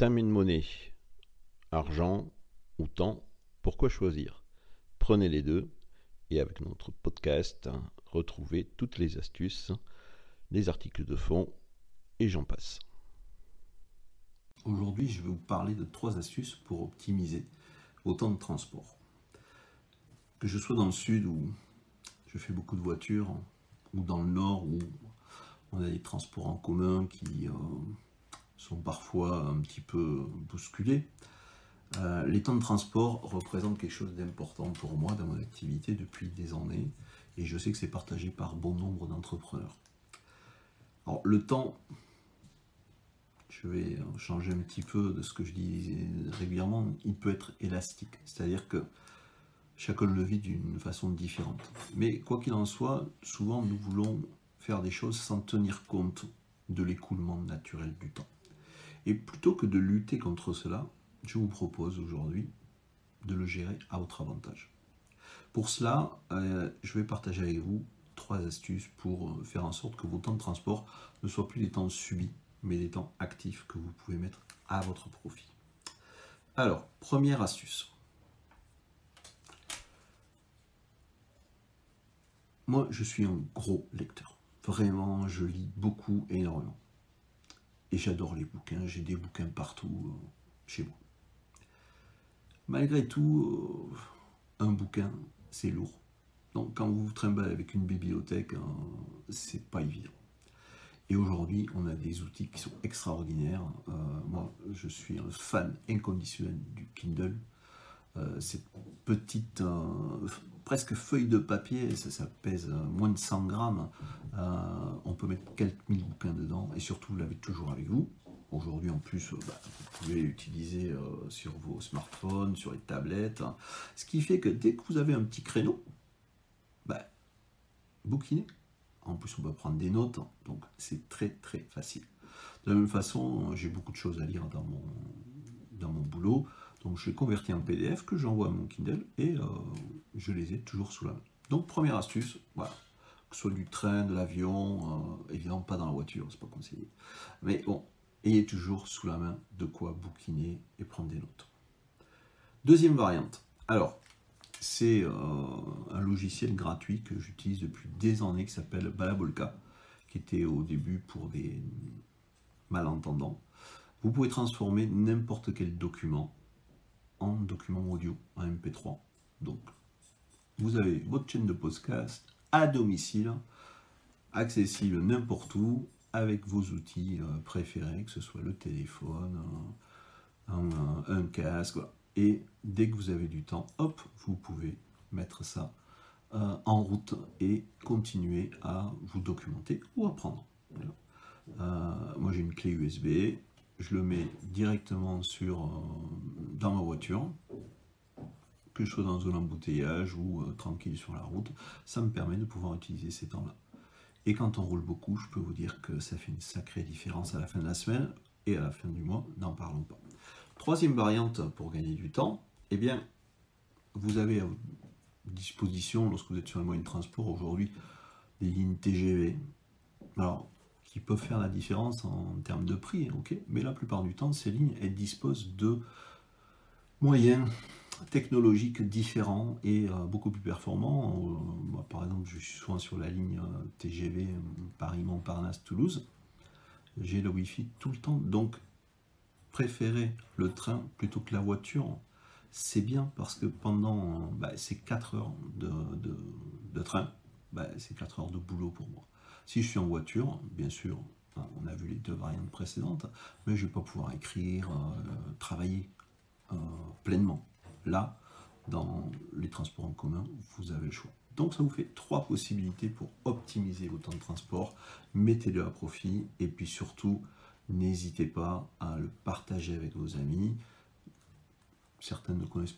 Monnaie, argent ou temps, pourquoi choisir? Prenez les deux et avec notre podcast, retrouvez toutes les astuces, les articles de fond et j'en passe. Aujourd'hui, je vais vous parler de trois astuces pour optimiser vos temps de transport. Que je sois dans le sud où je fais beaucoup de voitures, ou dans le nord où on a des transports en commun qui euh, sont parfois un petit peu bousculés. Euh, les temps de transport représentent quelque chose d'important pour moi dans mon activité depuis des années et je sais que c'est partagé par bon nombre d'entrepreneurs. Alors le temps, je vais changer un petit peu de ce que je dis régulièrement, il peut être élastique, c'est-à-dire que chacun le vit d'une façon différente. Mais quoi qu'il en soit, souvent nous voulons faire des choses sans tenir compte de l'écoulement naturel du temps. Et plutôt que de lutter contre cela, je vous propose aujourd'hui de le gérer à votre avantage. Pour cela, euh, je vais partager avec vous trois astuces pour euh, faire en sorte que vos temps de transport ne soient plus des temps subis, mais des temps actifs que vous pouvez mettre à votre profit. Alors, première astuce. Moi, je suis un gros lecteur. Vraiment, je lis beaucoup, énormément. Et j'adore les bouquins, j'ai des bouquins partout euh, chez moi. Malgré tout, euh, un bouquin, c'est lourd. Donc quand vous vous trimballez avec une bibliothèque, hein, c'est pas évident. Et aujourd'hui, on a des outils qui sont extraordinaires. Euh, moi, je suis un fan inconditionnel du Kindle. cette petite, presque feuille de papier, ça, pèse moins de 100 grammes. on peut mettre quelques mille bouquins dedans et surtout, vous l'avez toujours avec vous. Aujourd'hui, en plus, euh, bah, vous pouvez l'utiliser euh, sur vos smartphones, sur les tablettes. Hein. Ce qui fait que dès que vous avez un petit créneau, bah, bouquinez. En plus, on peut prendre des notes, hein. donc c'est très très facile. De la même façon, j'ai beaucoup de choses à lire dans mon, boulot, donc je les convertis en PDF que j'envoie à mon Kindle et euh, je les ai toujours sous la main. Donc première astuce, que ce soit du train, de l'avion, évidemment pas dans la voiture, c'est pas conseillé. Mais bon, ayez toujours sous la main de quoi bouquiner et prendre des notes. Deuxième variante. Alors, c'est euh, un logiciel gratuit que j'utilise depuis des années qui s'appelle Balabolka, qui était au début pour des malentendants. Vous pouvez transformer n'importe quel document en document audio, en MP3. Donc, vous avez votre chaîne de podcast à domicile, accessible n'importe où, avec vos outils euh, préférés, que ce soit le téléphone, un, casque, et dès que vous avez du temps, hop, vous pouvez mettre ça euh, en route et continuer à vous documenter ou apprendre. Euh, moi j'ai une clé USB, je le mets directement sur, dans ma voiture, que je sois dans un embouteillage ou tranquille sur la route, ça me permet de pouvoir utiliser ces temps-là. Et quand on roule beaucoup, je peux vous dire que ça fait une sacrée différence à la fin de la semaine et à la fin du mois, n'en parlons pas. Troisième variante pour gagner du temps, eh bien, vous avez à disposition, lorsque vous êtes sur un moyen de transport aujourd'hui, des lignes TGV, alors, qui peuvent faire la différence en termes de prix, ok? Mais la plupart du temps, ces lignes, elles disposent de moyens technologiques différents et euh, beaucoup plus performants. Euh, par exemple, je suis souvent sur la ligne euh, TGV Paris-Montparnasse-Toulouse. J'ai le Wi-Fi tout le temps, donc préférer le train plutôt que la voiture, c'est bien parce que pendant bah, ces 4 heures de, train, bah, c'est 4 heures de boulot pour moi. Si je suis en voiture, bien sûr, on a vu les deux variantes précédentes, mais je ne vais pas pouvoir écrire, travailler pleinement. Dans les transports en commun, vous avez le choix. Donc ça vous fait trois possibilités pour optimiser vos temps de transport. Mettez-le à profit et puis surtout, n'hésitez pas à le partager avec vos amis. Certains ne connaissent pas